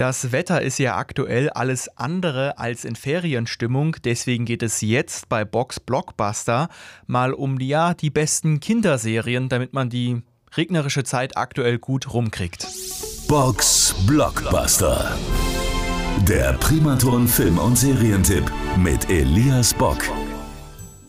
Das Wetter ist ja aktuell alles andere als in Ferienstimmung, deswegen geht es jetzt bei Box Blockbuster mal um die, ja, die besten Kinderserien, damit man die regnerische Zeit aktuell gut rumkriegt. Box Blockbuster. Der Primaton Film- und Serientipp mit Elias Bock.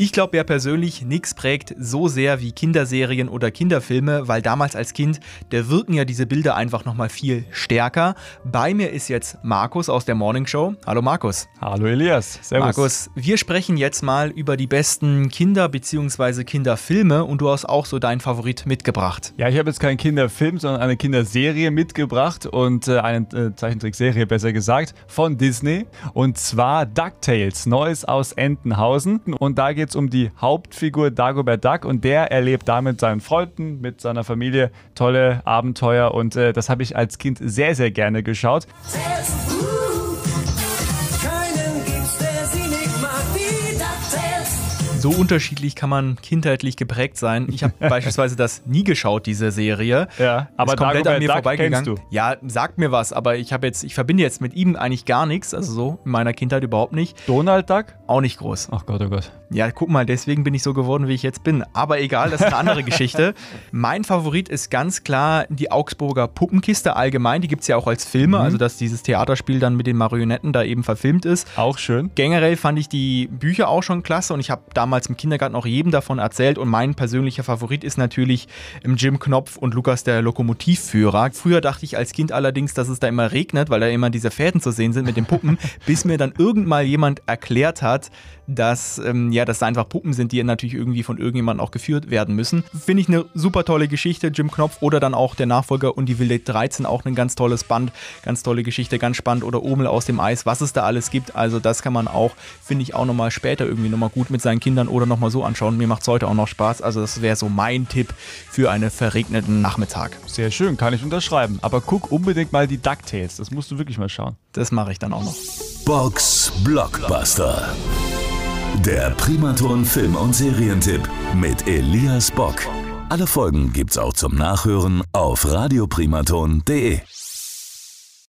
Ich glaube ja persönlich, nichts prägt so sehr wie Kinderserien oder Kinderfilme, weil damals als Kind, da wirken ja diese Bilder einfach nochmal viel stärker. Bei mir ist jetzt Markus aus der Morning Show. Hallo Markus. Hallo Elias. Servus. Markus, wir sprechen jetzt mal über die besten Kinder- bzw. Kinderfilme und du hast auch so deinen Favorit mitgebracht. Ja, ich habe jetzt keinen Kinderfilm, sondern eine Kinderserie mitgebracht und äh, eine äh, Zeichentrickserie besser gesagt von Disney und zwar DuckTales, Neues aus Entenhausen und da geht es um die Hauptfigur Dagobert Duck und der erlebt da mit seinen Freunden, mit seiner Familie tolle Abenteuer und äh, das habe ich als Kind sehr, sehr gerne geschaut. So unterschiedlich kann man kindheitlich geprägt sein. Ich habe beispielsweise das nie geschaut, diese Serie. Ja, aber ist komplett Dagobert an mir Duck vorbeigegangen. Ja, sagt mir was, aber ich habe jetzt, ich verbinde jetzt mit ihm eigentlich gar nichts, also so in meiner Kindheit überhaupt nicht. Donald Duck? Auch nicht groß. Ach Gott, oh Gott. Ja, guck mal, deswegen bin ich so geworden, wie ich jetzt bin. Aber egal, das ist eine andere Geschichte. Mein Favorit ist ganz klar die Augsburger Puppenkiste allgemein. Die gibt es ja auch als Filme, Mhm. also dass dieses Theaterspiel dann mit den Marionetten da eben verfilmt ist. Auch schön. Generell fand ich die Bücher auch schon klasse und ich habe damals im Kindergarten auch jedem davon erzählt und mein persönlicher Favorit ist natürlich im Jim Knopf und Lukas der Lokomotivführer. Früher dachte ich als Kind allerdings, dass es da immer regnet, weil da immer diese Fäden zu sehen sind mit den Puppen, bis mir dann irgendwann mal jemand erklärt hat, dass ähm, ja, das da einfach Puppen sind, die natürlich irgendwie von irgendjemandem auch geführt werden müssen. Finde ich eine super tolle Geschichte, Jim Knopf oder dann auch der Nachfolger und die Wilde 13 auch ein ganz tolles Band, ganz tolle Geschichte, ganz spannend oder Omel aus dem Eis, was es da alles gibt. Also das kann man auch, finde ich, auch nochmal später irgendwie nochmal gut mit seinen Kindern oder nochmal so anschauen. Mir macht es heute auch noch Spaß. Also das wäre so mein Tipp für einen verregneten Nachmittag. Sehr schön, kann ich unterschreiben. Aber guck unbedingt mal die DuckTales. Das musst du wirklich mal schauen. Das mache ich dann auch noch. Box Blockbuster. Der Primaton Film- und Serientipp mit Elias Bock. Alle Folgen gibt's auch zum Nachhören auf radioprimaton.de.